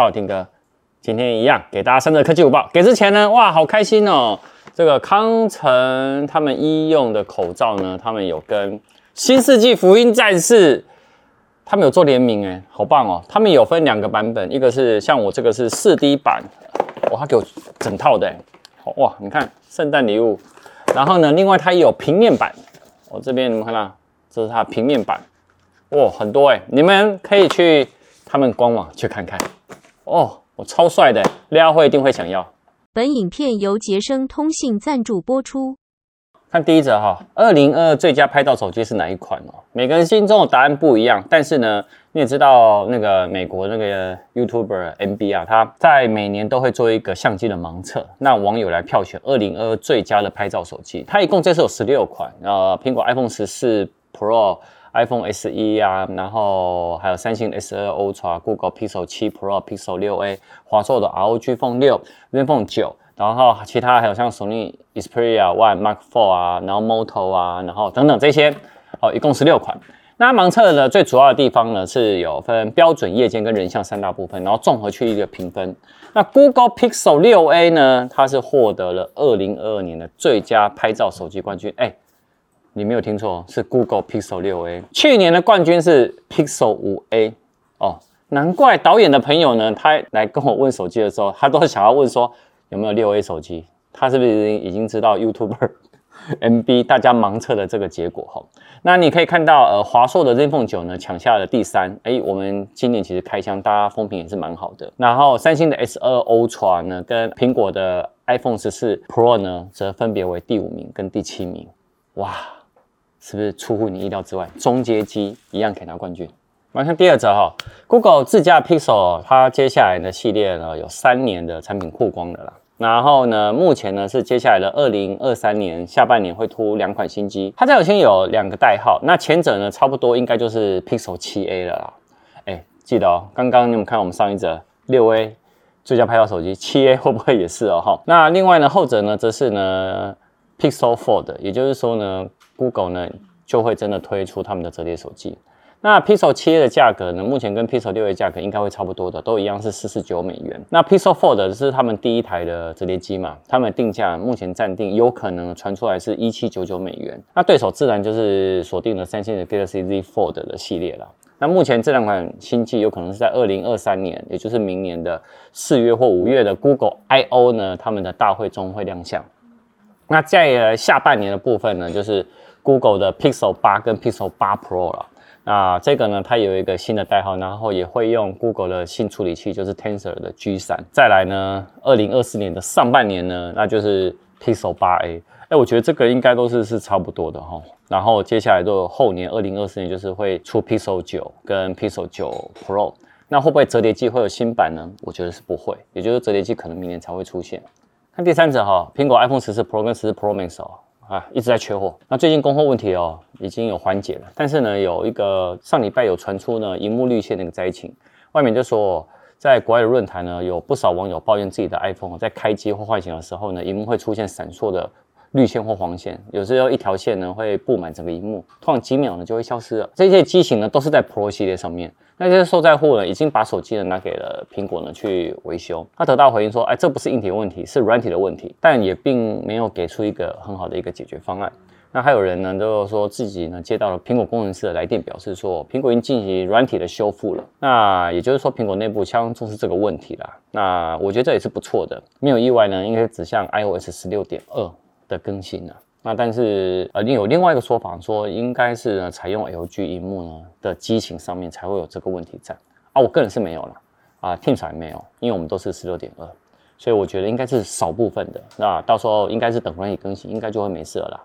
大伙听歌，今天一样给大家三则科技午报。给之前呢，哇，好开心哦！这个康城他们医用的口罩呢，他们有跟新世纪福音战士他们有做联名，哎，好棒哦！他们有分两个版本，一个是像我这个是四 D 版，哇，他给我整套的，哇，你看圣诞礼物。然后呢，另外它也有平面版，我这边你们看到，这是它平面版，哇，很多哎，你们可以去他们官网去看看。哦，我超帅的，廖会一定会想要。本影片由杰生通信赞助播出。看第一则哈，二零二二最佳拍照手机是哪一款哦？每个人心中的答案不一样，但是呢，你也知道那个美国那个 YouTuber MB 啊，他在每年都会做一个相机的盲测，那网友来票选二零二二最佳的拍照手机，它一共这次有十六款，呃，苹果 iPhone 十四 Pro、iPhone SE 啊，然后还有三星 S 二 Ultra、Google Pixel 七 Pro、Pixel 六 A、华硕的 ROG Phone 六、ZenFone 九。然后其他还有像索尼 Xperia One Mark Four 啊，然后 Moto 啊，然后等等这些，哦，一共十六款。那盲测呢，最主要的地方呢是有分标准、夜间跟人像三大部分，然后综合去一个评分。那 Google Pixel 六 A 呢，它是获得了二零二二年的最佳拍照手机冠军。哎，你没有听错，是 Google Pixel 六 A。去年的冠军是 Pixel 五 A。哦，难怪导演的朋友呢，他来跟我问手机的时候，他都想要问说。有没有六 A 手机？他是不是已经知道 YouTuber MB 大家盲测的这个结果哈？那你可以看到，呃，华硕的 ZenFone 9呢抢下了第三。哎，我们今年其实开箱，大家风评也是蛮好的。然后三星的 S2 Ultra 呢，跟苹果的 iPhone 14 Pro 呢，则分别为第五名跟第七名。哇，是不是出乎你意料之外？中阶机一样可以拿冠军。来看第二则哈，Google 自家 Pixel 它接下来的系列呢有三年的产品曝光的啦。然后呢，目前呢是接下来的二零二三年下半年会出两款新机，它这有先有两个代号，那前者呢差不多应该就是 Pixel 7A 了啦。哎，记得哦，刚刚你们看我们上一则六 A 最佳拍照手机，7A 会不会也是哦？哈，那另外呢后者呢则是呢 Pixel Fold，也就是说呢 Google 呢就会真的推出他们的折叠手机。那 Pixel 7A 的价格呢？目前跟 Pixel 6A 价格应该会差不多的，都一样是四十九美元。那 Pixel Fold 是他们第一台的折叠机嘛？他们定价目前暂定有可能传出来是一七九九美元。那对手自然就是锁定了三星的 Galaxy Z Fold 的系列了。那目前这两款新机有可能是在二零二三年，也就是明年的四月或五月的 Google I/O 呢，他们的大会中会亮相。那在下半年的部分呢，就是 Google 的 Pixel 8跟 Pixel 8 Pro 了。那这个呢，它有一个新的代号，然后也会用 Google 的新处理器，就是 Tensor 的 G3。再来呢，二零二四年的上半年呢，那就是 Pixel 8A。哎，我觉得这个应该都是是差不多的哈。然后接下来就后年二零二四年就是会出 Pixel 9跟 Pixel 9 Pro。那会不会折叠机会有新版呢？我觉得是不会，也就是折叠机可能明年才会出现。那第三者哈，苹果 iPhone 十四 Pro 跟十四 Pro Max 哦。啊，一直在缺货。那最近供货问题哦，已经有缓解了。但是呢，有一个上礼拜有传出呢，荧幕绿线那个灾情，外面就说，在国外的论坛呢，有不少网友抱怨自己的 iPhone 在开机或唤醒的时候呢，荧幕会出现闪烁的绿线或黄线，有时候一条线呢会布满整个荧幕，突然几秒呢就会消失了。这些机型呢都是在 Pro 系列上面。那些受灾户呢，已经把手机呢拿给了苹果呢去维修。他得到回应说，哎，这不是硬体问题，是软体的问题，但也并没有给出一个很好的一个解决方案。那还有人呢，就说自己呢接到了苹果工程师的来电，表示说苹果已经进行软体的修复了。那也就是说，苹果内部相当重视这个问题啦。那我觉得这也是不错的，没有意外呢，应该指向 iOS 十六点二的更新了。那但是呃，另有另外一个说法说，应该是呢采用 LG 荧幕呢的机型上面才会有这个问题在啊。我个人是没有了啊，Teams 也没有，因为我们都是十六点二，所以我觉得应该是少部分的。那到时候应该是等软体更新，应该就会没事了啦。